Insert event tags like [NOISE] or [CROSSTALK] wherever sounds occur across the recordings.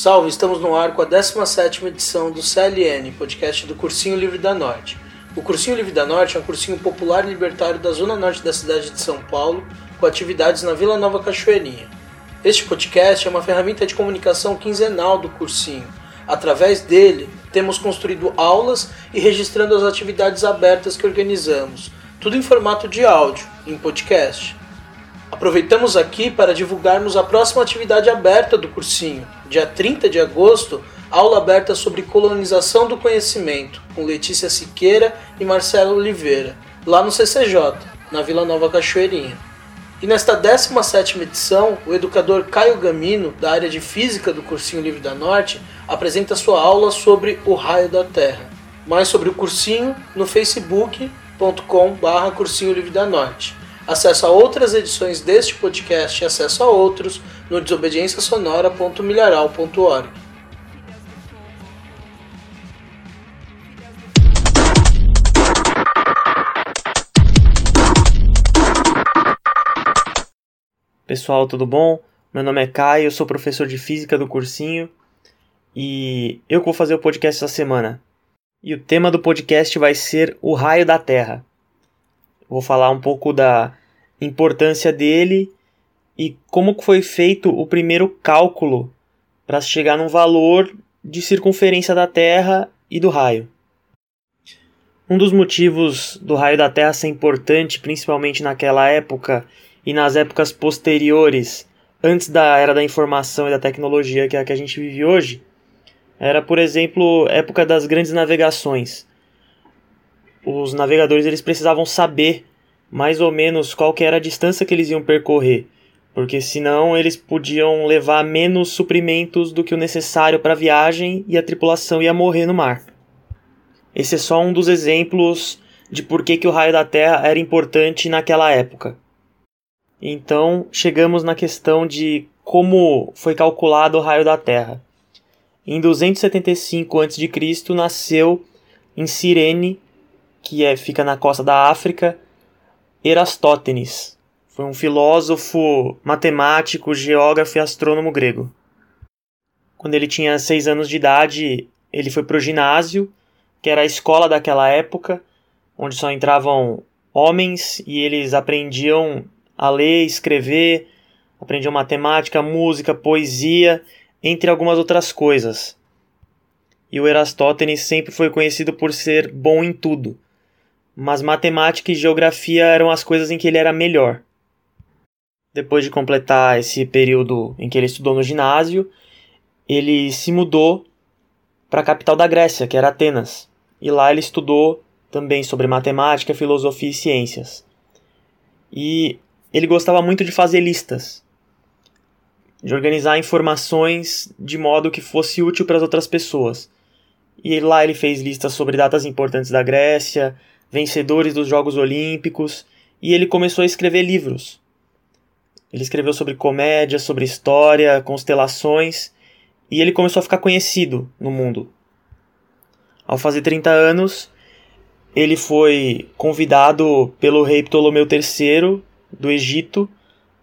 Salve, estamos no ar com a 17ª edição do CLN, podcast do Cursinho Livre da Norte. O Cursinho Livre da Norte é um cursinho popular e libertário da zona norte da cidade de São Paulo, com atividades na Vila Nova Cachoeirinha. Este podcast é uma ferramenta de comunicação quinzenal do cursinho. Através dele, temos construído aulas e registrando as atividades abertas que organizamos, tudo em formato de áudio, em podcast. Aproveitamos aqui para divulgarmos a próxima atividade aberta do cursinho, dia 30 de agosto, aula aberta sobre colonização do conhecimento, com Letícia Siqueira e Marcelo Oliveira, lá no CCJ, na Vila Nova Cachoeirinha. E nesta 17ª edição, o educador Caio Gamino, da área de Física do Cursinho Livre da Norte, apresenta sua aula sobre o raio da Terra. Mais sobre o cursinho no facebook.com/barra Cursinho Livre da Norte. Acesso a outras edições deste podcast e acesso a outros no desobediênciasonora.milharal.org. Pessoal, tudo bom? Meu nome é Caio, eu sou professor de física do cursinho e eu vou fazer o podcast essa semana. E o tema do podcast vai ser o raio da Terra. Vou falar um pouco da importância dele e como foi feito o primeiro cálculo para chegar num valor de circunferência da Terra e do raio. Um dos motivos do raio da Terra ser importante, principalmente naquela época e nas épocas posteriores, antes da era da informação e da tecnologia que é a que a gente vive hoje, era, por exemplo, época das grandes navegações. Os navegadores eles precisavam saber mais ou menos qual que era a distância que eles iam percorrer, porque senão eles podiam levar menos suprimentos do que o necessário para a viagem e a tripulação ia morrer no mar. Esse é só um dos exemplos de por que, que o raio da Terra era importante naquela época. Então chegamos na questão de como foi calculado o raio da Terra. Em 275 a.C. nasceu em Cirene, que é, fica na costa da África, Erastótenes. Foi um filósofo, matemático, geógrafo e astrônomo grego. Quando ele tinha seis anos de idade, ele foi para o ginásio, que era a escola daquela época, onde só entravam homens e eles aprendiam a ler, escrever, aprendiam matemática, música, poesia, entre algumas outras coisas. E o Erastótenes sempre foi conhecido por ser bom em tudo mas matemática e geografia eram as coisas em que ele era melhor. Depois de completar esse período em que ele estudou no ginásio, ele se mudou para a capital da Grécia, que era Atenas. E lá ele estudou também sobre matemática, filosofia e ciências. E ele gostava muito de fazer listas, de organizar informações de modo que fosse útil para as outras pessoas. E lá ele fez listas sobre datas importantes da Grécia, vencedores dos Jogos Olímpicos, e ele começou a escrever livros. Ele escreveu sobre comédia, sobre história, constelações, e ele começou a ficar conhecido no mundo. Ao fazer 30 anos, ele foi convidado pelo rei Ptolomeu III do Egito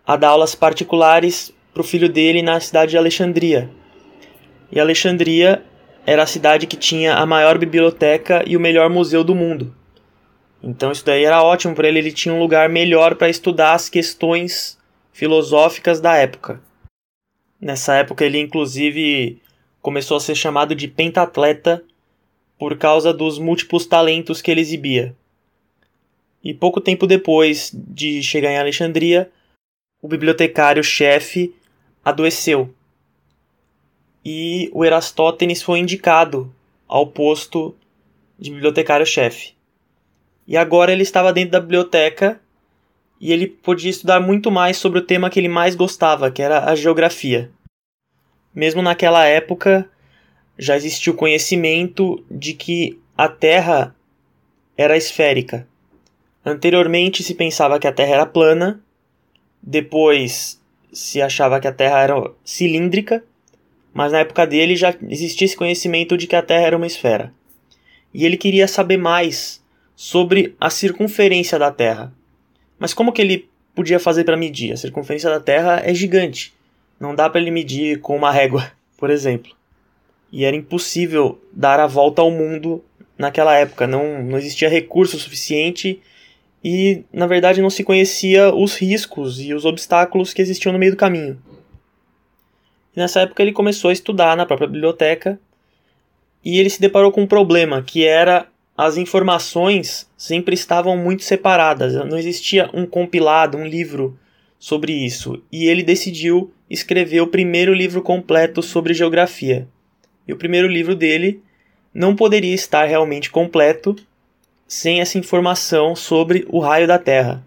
a dar aulas particulares para o filho dele na cidade de Alexandria. E Alexandria era a cidade que tinha a maior biblioteca e o melhor museu do mundo. Então isso daí era ótimo para ele, ele tinha um lugar melhor para estudar as questões filosóficas da época. Nessa época ele inclusive começou a ser chamado de pentatleta por causa dos múltiplos talentos que ele exibia. E pouco tempo depois de chegar em Alexandria, o bibliotecário-chefe adoeceu. E o Erastótenes foi indicado ao posto de bibliotecário-chefe. E agora ele estava dentro da biblioteca e ele podia estudar muito mais sobre o tema que ele mais gostava, que era a geografia. Mesmo naquela época, já existia o conhecimento de que a Terra era esférica. Anteriormente se pensava que a Terra era plana, depois se achava que a Terra era cilíndrica, mas na época dele já existia esse conhecimento de que a Terra era uma esfera. E ele queria saber mais sobre a circunferência da Terra. Mas como que ele podia fazer para medir? A circunferência da Terra é gigante. Não dá para ele medir com uma régua. [LAUGHS] por exemplo. E era impossível dar a volta ao mundo naquela época, não, não existia recurso suficiente e, na verdade, não se conhecia os riscos e os obstáculos que existiam no meio do caminho. E nessa época ele começou a estudar na própria biblioteca e ele se deparou com um problema, que era as informações sempre estavam muito separadas, não existia um compilado, um livro sobre isso, e ele decidiu escrever o primeiro livro completo sobre geografia. E o primeiro livro dele não poderia estar realmente completo sem essa informação sobre o raio da Terra.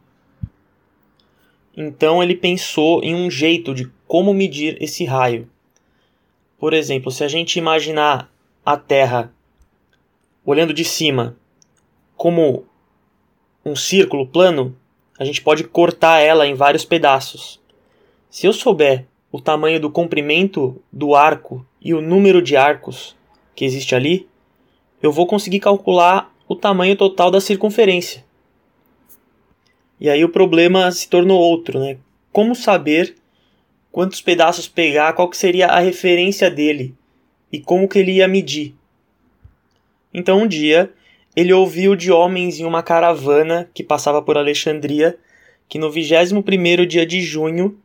Então ele pensou em um jeito de como medir esse raio. Por exemplo, se a gente imaginar a Terra olhando de cima como um círculo plano, a gente pode cortar ela em vários pedaços. Se eu souber o tamanho do comprimento do arco e o número de arcos que existe ali, eu vou conseguir calcular o tamanho total da circunferência. E aí o problema se tornou outro, né? Como saber quantos pedaços pegar, qual que seria a referência dele e como que ele ia medir. Então um dia ele ouviu de homens em uma caravana que passava por Alexandria que no 21º dia de junho,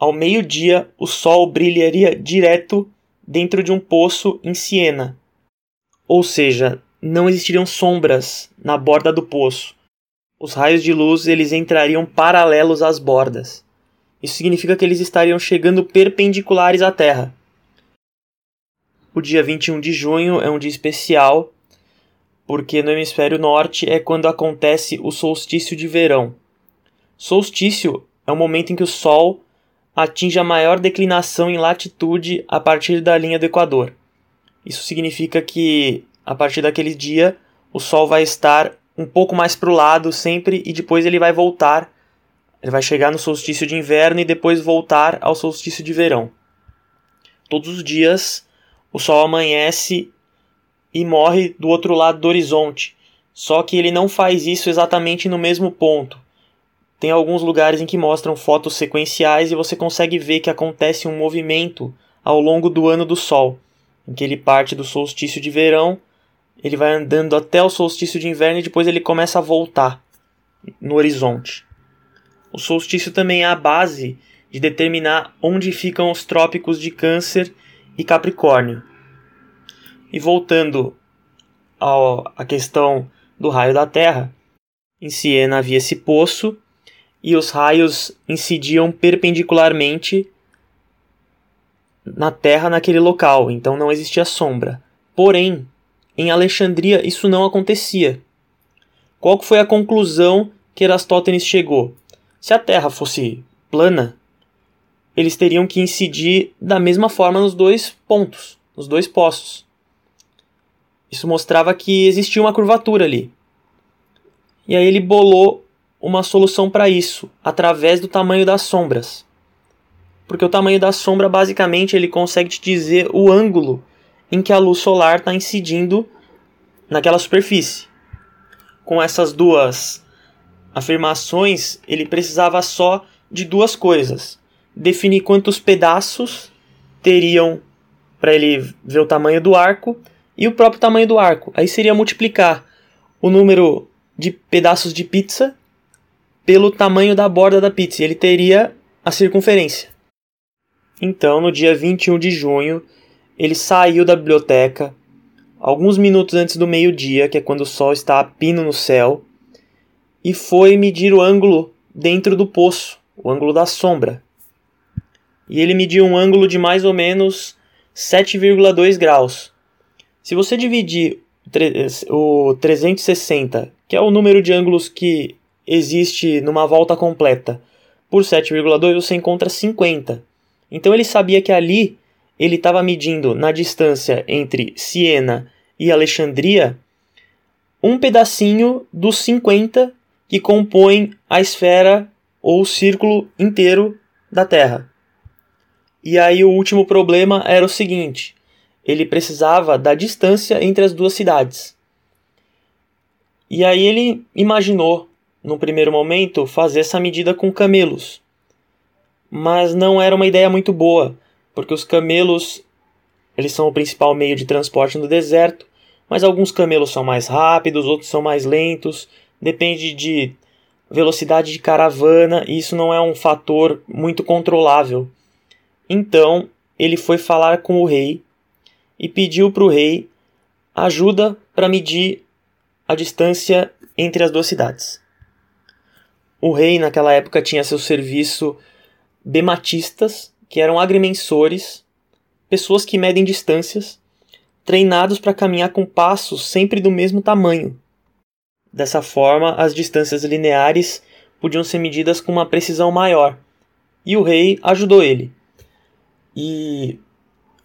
ao meio-dia, o sol brilharia direto dentro de um poço em Siena. Ou seja, não existiriam sombras na borda do poço. Os raios de luz eles entrariam paralelos às bordas. Isso significa que eles estariam chegando perpendiculares à Terra. O dia 21 de junho é um dia especial, porque no hemisfério norte é quando acontece o solstício de verão. Solstício é o momento em que o Sol atinge a maior declinação em latitude a partir da linha do Equador. Isso significa que a partir daquele dia o Sol vai estar um pouco mais para o lado sempre e depois ele vai voltar ele vai chegar no solstício de inverno e depois voltar ao solstício de verão. Todos os dias o sol amanhece e morre do outro lado do horizonte. Só que ele não faz isso exatamente no mesmo ponto. Tem alguns lugares em que mostram fotos sequenciais e você consegue ver que acontece um movimento ao longo do ano do Sol, em que ele parte do solstício de verão, ele vai andando até o solstício de inverno e depois ele começa a voltar no horizonte. O solstício também é a base de determinar onde ficam os trópicos de Câncer e Capricórnio. E voltando à questão do raio da Terra, em Siena havia esse poço e os raios incidiam perpendicularmente na Terra naquele local, então não existia sombra. Porém, em Alexandria isso não acontecia. Qual foi a conclusão que Erastótenes chegou? Se a Terra fosse plana, eles teriam que incidir da mesma forma nos dois pontos, nos dois postos. Isso mostrava que existia uma curvatura ali. E aí ele bolou uma solução para isso, através do tamanho das sombras. Porque o tamanho da sombra, basicamente, ele consegue te dizer o ângulo em que a luz solar está incidindo naquela superfície. Com essas duas afirmações, ele precisava só de duas coisas: definir quantos pedaços teriam para ele ver o tamanho do arco e o próprio tamanho do arco. Aí seria multiplicar o número de pedaços de pizza pelo tamanho da borda da pizza, ele teria a circunferência. Então, no dia 21 de junho, ele saiu da biblioteca alguns minutos antes do meio-dia, que é quando o sol está a pino no céu, e foi medir o ângulo dentro do poço, o ângulo da sombra. E ele mediu um ângulo de mais ou menos 7,2 graus. Se você dividir o 360, que é o número de ângulos que existe numa volta completa, por 7,2 você encontra 50. Então ele sabia que ali ele estava medindo na distância entre Siena e Alexandria um pedacinho dos 50 que compõem a esfera ou o círculo inteiro da Terra. E aí o último problema era o seguinte: ele precisava da distância entre as duas cidades. E aí ele imaginou, no primeiro momento, fazer essa medida com camelos. Mas não era uma ideia muito boa, porque os camelos eles são o principal meio de transporte no deserto, mas alguns camelos são mais rápidos, outros são mais lentos, depende de velocidade de caravana, e isso não é um fator muito controlável. Então, ele foi falar com o rei e pediu para o rei ajuda para medir a distância entre as duas cidades. O rei, naquela época, tinha seu serviço bematistas, que eram agrimensores, pessoas que medem distâncias, treinados para caminhar com passos sempre do mesmo tamanho. Dessa forma, as distâncias lineares podiam ser medidas com uma precisão maior. E o rei ajudou ele. E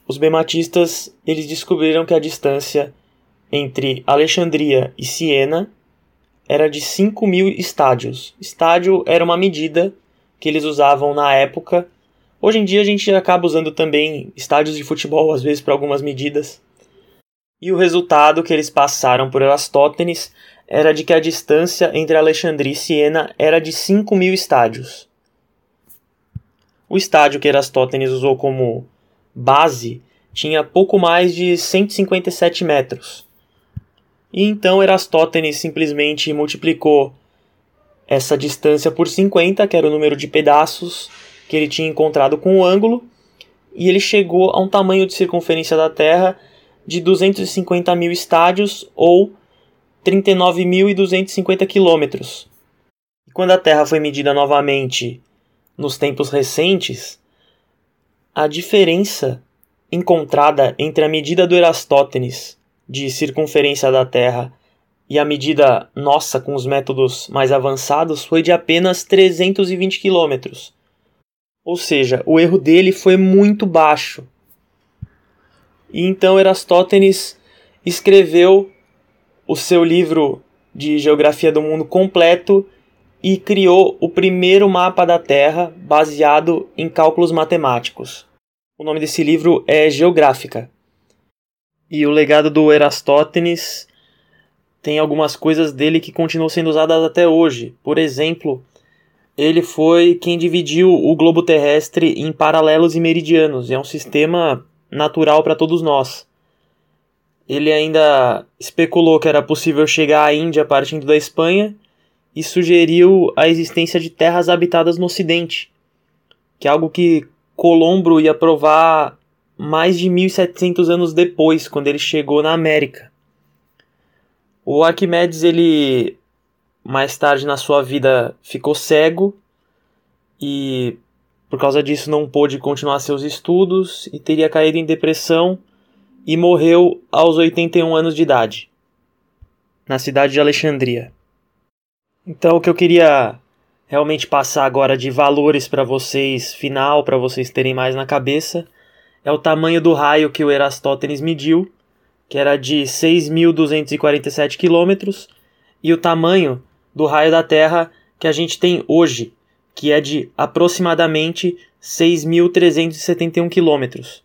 os bematistas eles descobriram que a distância entre Alexandria e Siena era de 5 mil estádios. Estádio era uma medida que eles usavam na época. Hoje em dia a gente acaba usando também estádios de futebol, às vezes, para algumas medidas. E o resultado que eles passaram por Erastótenes era de que a distância entre Alexandria e Siena era de 5 mil estádios. O estádio que Erastótenes usou como base tinha pouco mais de 157 metros. E então Erastótenes simplesmente multiplicou essa distância por 50, que era o número de pedaços que ele tinha encontrado com o ângulo, e ele chegou a um tamanho de circunferência da Terra de 250 mil estádios ou 39.250 quilômetros. Quando a Terra foi medida novamente nos tempos recentes, a diferença encontrada entre a medida do Erastótenes de circunferência da Terra e a medida nossa com os métodos mais avançados foi de apenas 320 quilômetros. Ou seja, o erro dele foi muito baixo. E então Erastótenes escreveu o seu livro de geografia do mundo completo e criou o primeiro mapa da Terra baseado em cálculos matemáticos. O nome desse livro é Geográfica. E o legado do Erastótenes tem algumas coisas dele que continuam sendo usadas até hoje. Por exemplo, ele foi quem dividiu o globo terrestre em paralelos e meridianos. É um sistema natural para todos nós. Ele ainda especulou que era possível chegar à Índia partindo da Espanha e sugeriu a existência de terras habitadas no Ocidente, que é algo que Colombo ia provar mais de 1700 anos depois, quando ele chegou na América. O Arquimedes, ele mais tarde na sua vida ficou cego e por causa disso não pôde continuar seus estudos e teria caído em depressão e morreu aos 81 anos de idade, na cidade de Alexandria. Então, o que eu queria realmente passar agora de valores para vocês, final, para vocês terem mais na cabeça, é o tamanho do raio que o Erastótenes mediu, que era de 6.247 quilômetros, e o tamanho do raio da Terra que a gente tem hoje, que é de aproximadamente 6.371 quilômetros.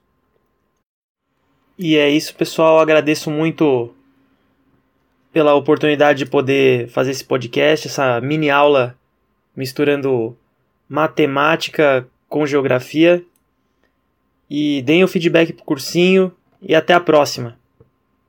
E é isso, pessoal. Agradeço muito pela oportunidade de poder fazer esse podcast, essa mini aula misturando matemática com geografia. E deem o feedback pro cursinho e até a próxima.